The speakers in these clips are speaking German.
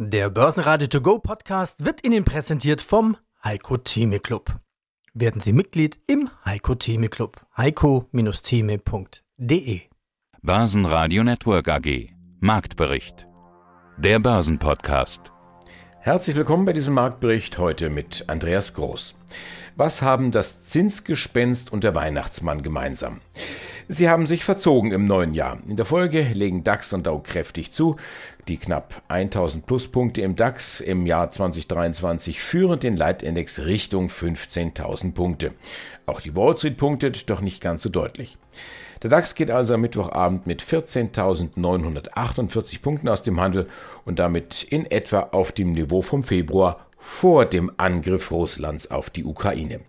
Der Börsenradio To Go Podcast wird Ihnen präsentiert vom Heiko Theme Club. Werden Sie Mitglied im Heiko Theme Club. heiko-theme.de Börsenradio Network AG Marktbericht. Der Börsenpodcast. Herzlich willkommen bei diesem Marktbericht heute mit Andreas Groß. Was haben das Zinsgespenst und der Weihnachtsmann gemeinsam? Sie haben sich verzogen im neuen Jahr. In der Folge legen DAX und Dow kräftig zu. Die knapp 1000 Pluspunkte im DAX im Jahr 2023 führen den Leitindex Richtung 15.000 Punkte. Auch die Wall Street punktet, doch nicht ganz so deutlich. Der DAX geht also am Mittwochabend mit 14.948 Punkten aus dem Handel und damit in etwa auf dem Niveau vom Februar vor dem Angriff Russlands auf die Ukraine.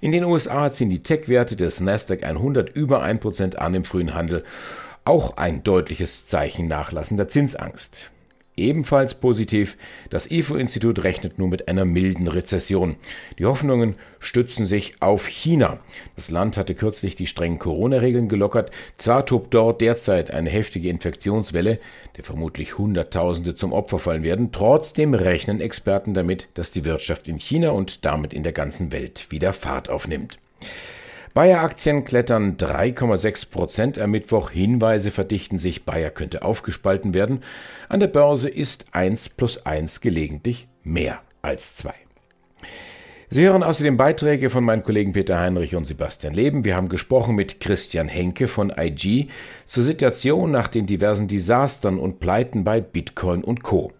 In den USA ziehen die Tech-Werte des Nasdaq 100 über 1% an im frühen Handel, auch ein deutliches Zeichen nachlassender Zinsangst. Ebenfalls positiv, das IFO-Institut rechnet nur mit einer milden Rezession. Die Hoffnungen stützen sich auf China. Das Land hatte kürzlich die strengen Corona-Regeln gelockert. Zwar tobt dort derzeit eine heftige Infektionswelle, der vermutlich Hunderttausende zum Opfer fallen werden, trotzdem rechnen Experten damit, dass die Wirtschaft in China und damit in der ganzen Welt wieder Fahrt aufnimmt. Bayer-Aktien klettern 3,6 Prozent am Mittwoch. Hinweise verdichten sich, Bayer könnte aufgespalten werden. An der Börse ist 1 plus 1 gelegentlich mehr als 2. Sie hören außerdem Beiträge von meinen Kollegen Peter Heinrich und Sebastian Leben. Wir haben gesprochen mit Christian Henke von IG zur Situation nach den diversen Desastern und Pleiten bei Bitcoin und Co.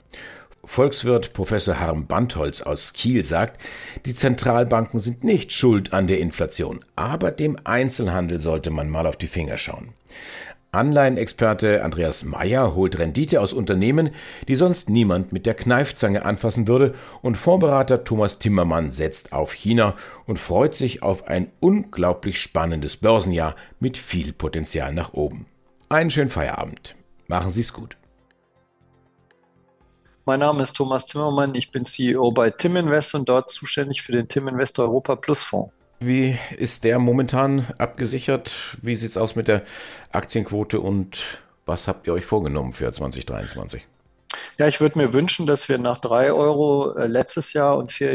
Volkswirt Professor Harm Bandholz aus Kiel sagt, die Zentralbanken sind nicht schuld an der Inflation, aber dem Einzelhandel sollte man mal auf die Finger schauen. Anleihenexperte Andreas Meyer holt Rendite aus Unternehmen, die sonst niemand mit der Kneifzange anfassen würde, und Fondsberater Thomas Timmermann setzt auf China und freut sich auf ein unglaublich spannendes Börsenjahr mit viel Potenzial nach oben. Einen schönen Feierabend. Machen Sie's gut. Mein Name ist Thomas Zimmermann, ich bin CEO bei Tim Invest und dort zuständig für den Tim Invest Europa Plus Fonds. Wie ist der momentan abgesichert? Wie sieht es aus mit der Aktienquote und was habt ihr euch vorgenommen für 2023? Ja, ich würde mir wünschen, dass wir nach drei Euro äh, letztes Jahr und vier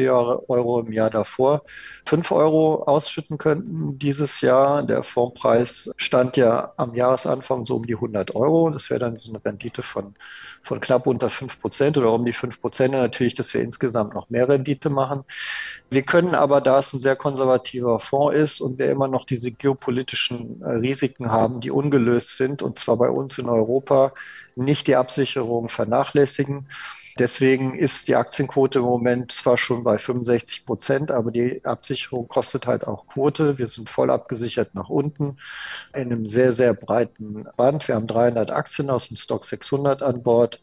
Euro im Jahr davor fünf Euro ausschütten könnten dieses Jahr. Der Fondspreis stand ja am Jahresanfang so um die 100 Euro. Das wäre dann so eine Rendite von, von knapp unter fünf Prozent oder um die fünf Prozent. Natürlich, dass wir insgesamt noch mehr Rendite machen. Wir können aber, da es ein sehr konservativer Fonds ist und wir immer noch diese geopolitischen äh, Risiken haben, die ungelöst sind, und zwar bei uns in Europa, nicht die Absicherung vernachlässigen. Deswegen ist die Aktienquote im Moment zwar schon bei 65 Prozent, aber die Absicherung kostet halt auch Quote. Wir sind voll abgesichert nach unten in einem sehr, sehr breiten Band. Wir haben 300 Aktien aus dem Stock 600 an Bord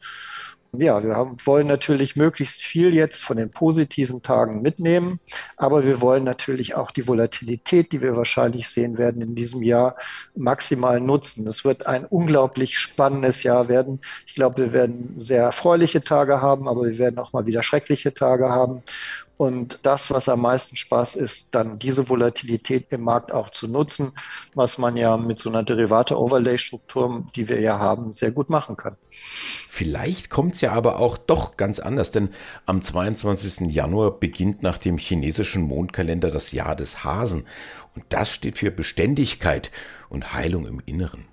ja, wir haben, wollen natürlich möglichst viel jetzt von den positiven Tagen mitnehmen, aber wir wollen natürlich auch die Volatilität, die wir wahrscheinlich sehen werden in diesem Jahr, maximal nutzen. Es wird ein unglaublich spannendes Jahr werden. Ich glaube, wir werden sehr erfreuliche Tage haben, aber wir werden auch mal wieder schreckliche Tage haben. Und das, was am meisten Spaß ist, dann diese Volatilität im Markt auch zu nutzen, was man ja mit so einer Derivate-Overlay-Struktur, die wir ja haben, sehr gut machen kann. Vielleicht kommt es ja aber auch doch ganz anders, denn am 22. Januar beginnt nach dem chinesischen Mondkalender das Jahr des Hasen. Und das steht für Beständigkeit und Heilung im Inneren.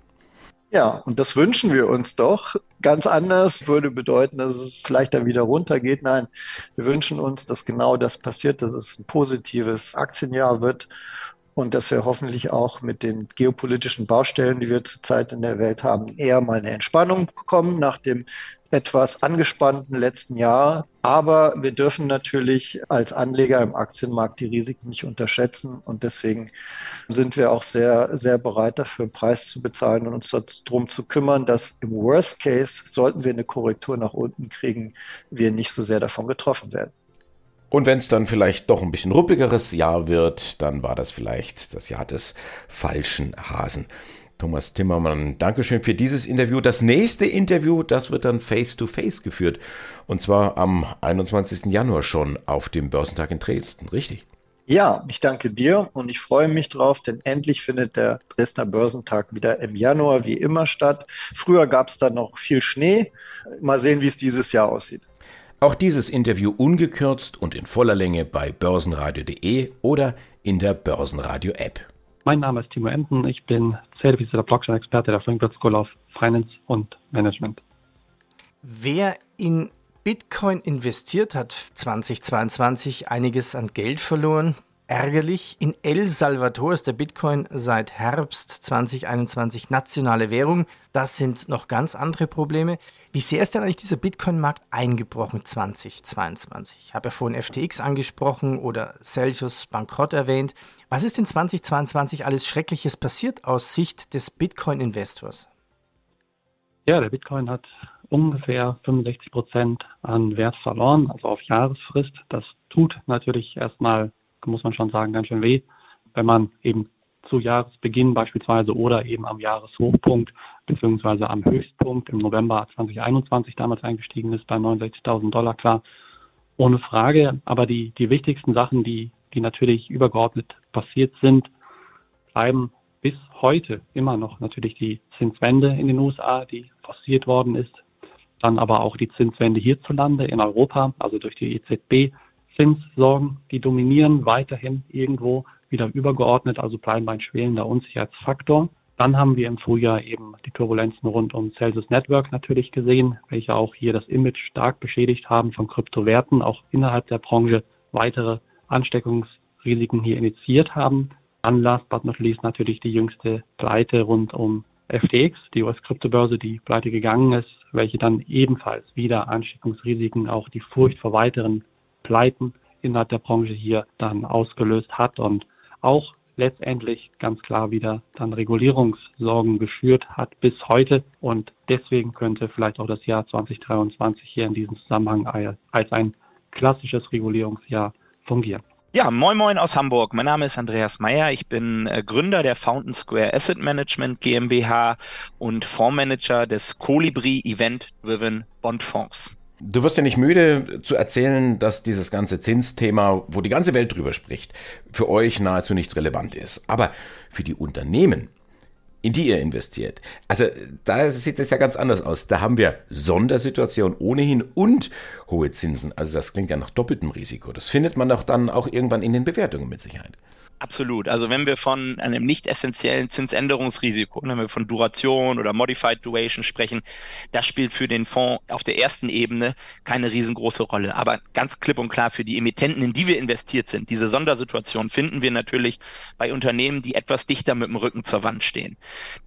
Ja, und das wünschen wir uns doch. Ganz anders würde bedeuten, dass es vielleicht dann wieder runtergeht. Nein, wir wünschen uns, dass genau das passiert, dass es ein positives Aktienjahr wird und dass wir hoffentlich auch mit den geopolitischen Baustellen, die wir zurzeit in der Welt haben, eher mal eine Entspannung bekommen nach dem etwas angespannten letzten Jahr. Aber wir dürfen natürlich als Anleger im Aktienmarkt die Risiken nicht unterschätzen. Und deswegen sind wir auch sehr, sehr bereit dafür, einen Preis zu bezahlen und uns darum zu kümmern, dass im Worst Case, sollten wir eine Korrektur nach unten kriegen, wir nicht so sehr davon getroffen werden. Und wenn es dann vielleicht doch ein bisschen ruppigeres Jahr wird, dann war das vielleicht das Jahr des falschen Hasen. Thomas Timmermann, Dankeschön für dieses Interview. Das nächste Interview, das wird dann face-to-face -face geführt. Und zwar am 21. Januar schon auf dem Börsentag in Dresden, richtig? Ja, ich danke dir und ich freue mich drauf, denn endlich findet der Dresdner Börsentag wieder im Januar wie immer statt. Früher gab es da noch viel Schnee. Mal sehen, wie es dieses Jahr aussieht. Auch dieses Interview ungekürzt und in voller Länge bei börsenradio.de oder in der Börsenradio-App. Mein Name ist Timo Enten, ich bin zertifizierter Blockchain-Experte der Frankfurt School of Finance und Management. Wer in Bitcoin investiert hat 2022 einiges an Geld verloren. Ärgerlich. In El Salvador ist der Bitcoin seit Herbst 2021 nationale Währung. Das sind noch ganz andere Probleme. Wie sehr ist denn eigentlich dieser Bitcoin-Markt eingebrochen 2022? Ich habe ja vorhin FTX angesprochen oder Celsius Bankrott erwähnt. Was ist in 2022 alles Schreckliches passiert aus Sicht des Bitcoin-Investors? Ja, der Bitcoin hat ungefähr 65 Prozent an Wert verloren, also auf Jahresfrist. Das tut natürlich erstmal muss man schon sagen, ganz schön weh, wenn man eben zu Jahresbeginn beispielsweise oder eben am Jahreshochpunkt beziehungsweise am Höchstpunkt im November 2021 damals eingestiegen ist bei 69.000 Dollar, klar, ohne Frage. Aber die, die wichtigsten Sachen, die, die natürlich übergeordnet passiert sind, bleiben bis heute immer noch natürlich die Zinswende in den USA, die forciert worden ist. Dann aber auch die Zinswende hierzulande in Europa, also durch die EZB, Zinssorgen, die dominieren weiterhin irgendwo wieder übergeordnet, also bleiben ein schwelender Unsicherheitsfaktor. Dann haben wir im Frühjahr eben die Turbulenzen rund um Celsius Network natürlich gesehen, welche auch hier das Image stark beschädigt haben von Kryptowerten, auch innerhalb der Branche weitere Ansteckungsrisiken hier initiiert haben. Dann last but not least natürlich die jüngste Pleite rund um FTX, die US-Kryptobörse, die pleite gegangen ist, welche dann ebenfalls wieder Ansteckungsrisiken, auch die Furcht vor weiteren Pleiten innerhalb der Branche hier dann ausgelöst hat und auch letztendlich ganz klar wieder dann Regulierungssorgen geschürt hat bis heute. Und deswegen könnte vielleicht auch das Jahr 2023 hier in diesem Zusammenhang als ein klassisches Regulierungsjahr fungieren. Ja, moin moin aus Hamburg. Mein Name ist Andreas Meyer. Ich bin äh, Gründer der Fountain Square Asset Management GmbH und Fondsmanager des Colibri Event Driven Bondfonds. Du wirst ja nicht müde zu erzählen, dass dieses ganze Zinsthema, wo die ganze Welt drüber spricht, für euch nahezu nicht relevant ist. Aber für die Unternehmen, in die ihr investiert, also da sieht es ja ganz anders aus. Da haben wir Sondersituation ohnehin und hohe Zinsen. Also das klingt ja nach doppeltem Risiko. Das findet man doch dann auch irgendwann in den Bewertungen mit Sicherheit. Absolut. Also wenn wir von einem nicht essentiellen Zinsänderungsrisiko, wenn wir von Duration oder Modified Duration sprechen, das spielt für den Fonds auf der ersten Ebene keine riesengroße Rolle. Aber ganz klipp und klar für die Emittenten, in die wir investiert sind, diese Sondersituation finden wir natürlich bei Unternehmen, die etwas dichter mit dem Rücken zur Wand stehen,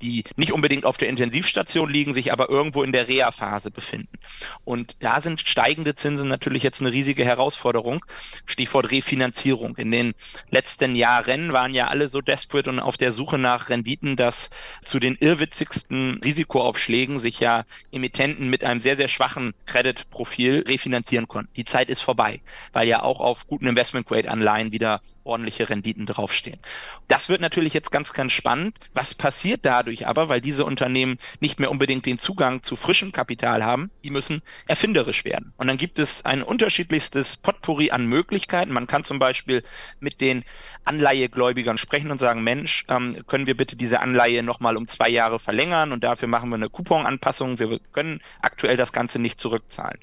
die nicht unbedingt auf der Intensivstation liegen, sich aber irgendwo in der Reha-Phase befinden. Und da sind steigende Zinsen natürlich jetzt eine riesige Herausforderung. Stichwort Refinanzierung. In den letzten Jahren Rennen waren ja alle so desperate und auf der Suche nach Renditen, dass zu den irrwitzigsten Risikoaufschlägen sich ja Emittenten mit einem sehr, sehr schwachen Credit-Profil refinanzieren konnten. Die Zeit ist vorbei, weil ja auch auf guten Investment-Grade-Anleihen wieder ordentliche Renditen draufstehen. Das wird natürlich jetzt ganz, ganz spannend. Was passiert dadurch aber, weil diese Unternehmen nicht mehr unbedingt den Zugang zu frischem Kapital haben? Die müssen erfinderisch werden. Und dann gibt es ein unterschiedlichstes Potpourri an Möglichkeiten. Man kann zum Beispiel mit den Anleihegläubigern sprechen und sagen, Mensch, ähm, können wir bitte diese Anleihe nochmal um zwei Jahre verlängern und dafür machen wir eine Couponanpassung. Wir können aktuell das Ganze nicht zurückzahlen.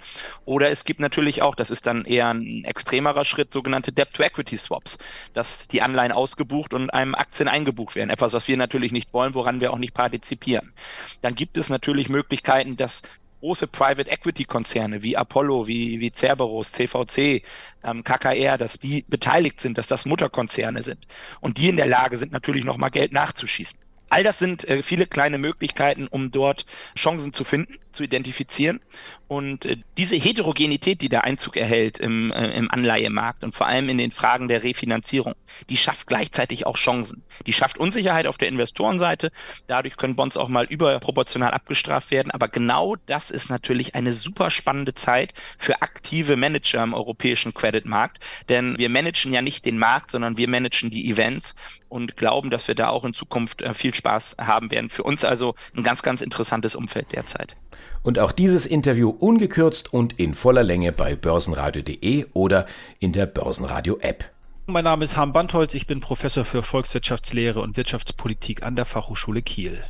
Oder es gibt natürlich auch, das ist dann eher ein extremerer Schritt, sogenannte Debt-to-Equity-Swaps dass die Anleihen ausgebucht und einem Aktien eingebucht werden. Etwas, was wir natürlich nicht wollen, woran wir auch nicht partizipieren. Dann gibt es natürlich Möglichkeiten, dass große Private Equity Konzerne wie Apollo, wie, wie Cerberus, CVC, ähm, KKR, dass die beteiligt sind, dass das Mutterkonzerne sind. Und die in der Lage sind, natürlich nochmal Geld nachzuschießen. All das sind äh, viele kleine Möglichkeiten, um dort Chancen zu finden, zu identifizieren. Und äh, diese Heterogenität, die der Einzug erhält im, äh, im Anleihemarkt und vor allem in den Fragen der Refinanzierung, die schafft gleichzeitig auch Chancen. Die schafft Unsicherheit auf der Investorenseite. Dadurch können Bonds auch mal überproportional abgestraft werden. Aber genau das ist natürlich eine super spannende Zeit für aktive Manager im europäischen Creditmarkt. Denn wir managen ja nicht den Markt, sondern wir managen die Events und glauben, dass wir da auch in Zukunft äh, viel Spaß haben werden. Für uns also ein ganz, ganz interessantes Umfeld derzeit. Und auch dieses Interview ungekürzt und in voller Länge bei börsenradio.de oder in der Börsenradio-App. Mein Name ist Harm Bandholz, ich bin Professor für Volkswirtschaftslehre und Wirtschaftspolitik an der Fachhochschule Kiel.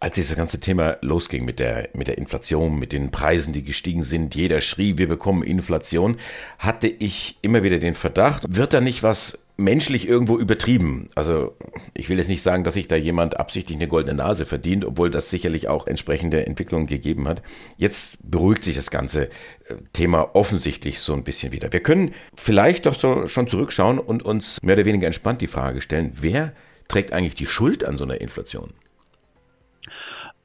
Als dieses ganze Thema losging mit der, mit der Inflation, mit den Preisen, die gestiegen sind, jeder schrie, wir bekommen Inflation, hatte ich immer wieder den Verdacht, wird da nicht was menschlich irgendwo übertrieben. Also ich will jetzt nicht sagen, dass sich da jemand absichtlich eine goldene Nase verdient, obwohl das sicherlich auch entsprechende Entwicklungen gegeben hat. Jetzt beruhigt sich das ganze äh, Thema offensichtlich so ein bisschen wieder. Wir können vielleicht doch so schon zurückschauen und uns mehr oder weniger entspannt die Frage stellen, wer trägt eigentlich die Schuld an so einer Inflation?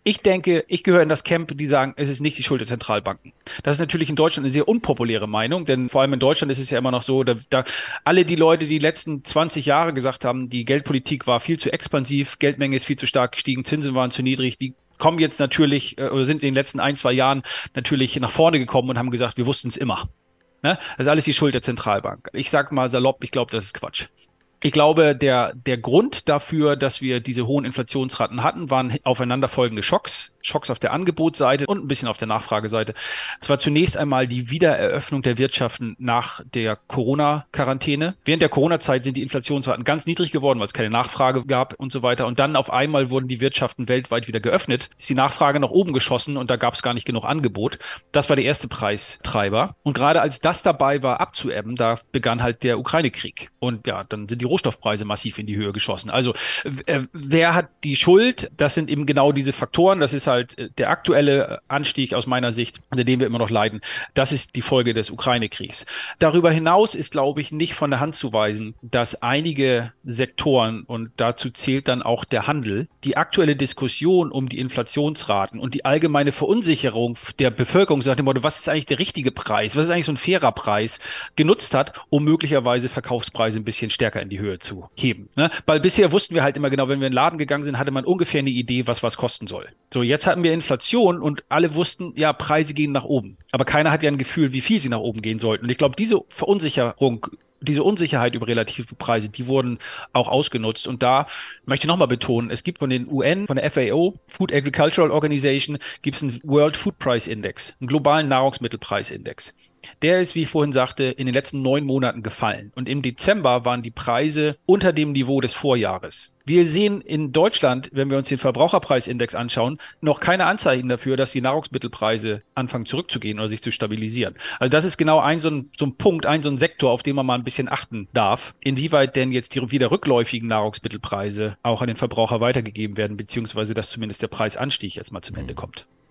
Ich denke, ich gehöre in das Camp, die sagen, es ist nicht die Schuld der Zentralbanken. Das ist natürlich in Deutschland eine sehr unpopuläre Meinung, denn vor allem in Deutschland ist es ja immer noch so, da, da alle die Leute, die letzten 20 Jahre gesagt haben, die Geldpolitik war viel zu expansiv, Geldmenge ist viel zu stark gestiegen, Zinsen waren zu niedrig, die kommen jetzt natürlich äh, oder sind in den letzten ein, zwei Jahren natürlich nach vorne gekommen und haben gesagt, wir wussten es immer. Ne? Das ist alles die Schuld der Zentralbank. Ich sag mal salopp, ich glaube, das ist Quatsch. Ich glaube, der, der Grund dafür, dass wir diese hohen Inflationsraten hatten, waren aufeinanderfolgende Schocks. Schocks auf der Angebotsseite und ein bisschen auf der Nachfrageseite. Es war zunächst einmal die Wiedereröffnung der Wirtschaften nach der Corona-Quarantäne. Während der Corona-Zeit sind die Inflationsraten ganz niedrig geworden, weil es keine Nachfrage gab und so weiter. Und dann auf einmal wurden die Wirtschaften weltweit wieder geöffnet, ist die Nachfrage nach oben geschossen und da gab es gar nicht genug Angebot. Das war der erste Preistreiber. Und gerade als das dabei war abzuebben, da begann halt der Ukraine-Krieg. Und ja, dann sind die Rohstoffpreise massiv in die Höhe geschossen. Also äh, wer hat die Schuld? Das sind eben genau diese Faktoren. Das ist halt äh, der aktuelle Anstieg aus meiner Sicht, unter dem wir immer noch leiden, das ist die Folge des Ukraine-Kriegs. Darüber hinaus ist, glaube ich, nicht von der Hand zu weisen, dass einige Sektoren, und dazu zählt dann auch der Handel, die aktuelle Diskussion um die Inflationsraten und die allgemeine Verunsicherung der Bevölkerung, nach dem Motto, was ist eigentlich der richtige Preis, was ist eigentlich so ein fairer Preis, genutzt hat, um möglicherweise Verkaufspreise ein bisschen stärker in die Höhe zu heben. Ne? Weil bisher wussten wir halt immer genau, wenn wir in den Laden gegangen sind, hatte man ungefähr eine Idee, was was kosten soll. So, jetzt Jetzt hatten wir Inflation und alle wussten, ja, Preise gehen nach oben. Aber keiner hat ja ein Gefühl, wie viel sie nach oben gehen sollten. Und ich glaube, diese Verunsicherung diese Unsicherheit über relative Preise, die wurden auch ausgenutzt. Und da möchte ich nochmal betonen, es gibt von den UN, von der FAO, Food Agricultural Organization, gibt es einen World Food Price Index, einen globalen Nahrungsmittelpreisindex. Der ist, wie ich vorhin sagte, in den letzten neun Monaten gefallen. Und im Dezember waren die Preise unter dem Niveau des Vorjahres. Wir sehen in Deutschland, wenn wir uns den Verbraucherpreisindex anschauen, noch keine Anzeichen dafür, dass die Nahrungsmittelpreise anfangen zurückzugehen oder sich zu stabilisieren. Also das ist genau ein so ein, so ein Punkt, ein so ein Sektor, auf den man mal ein bisschen achten darf, inwieweit denn jetzt die wieder rückläufigen Nahrungsmittelpreise auch an den Verbraucher weitergegeben werden, beziehungsweise dass zumindest der Preisanstieg jetzt mal zum Ende kommt.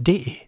D.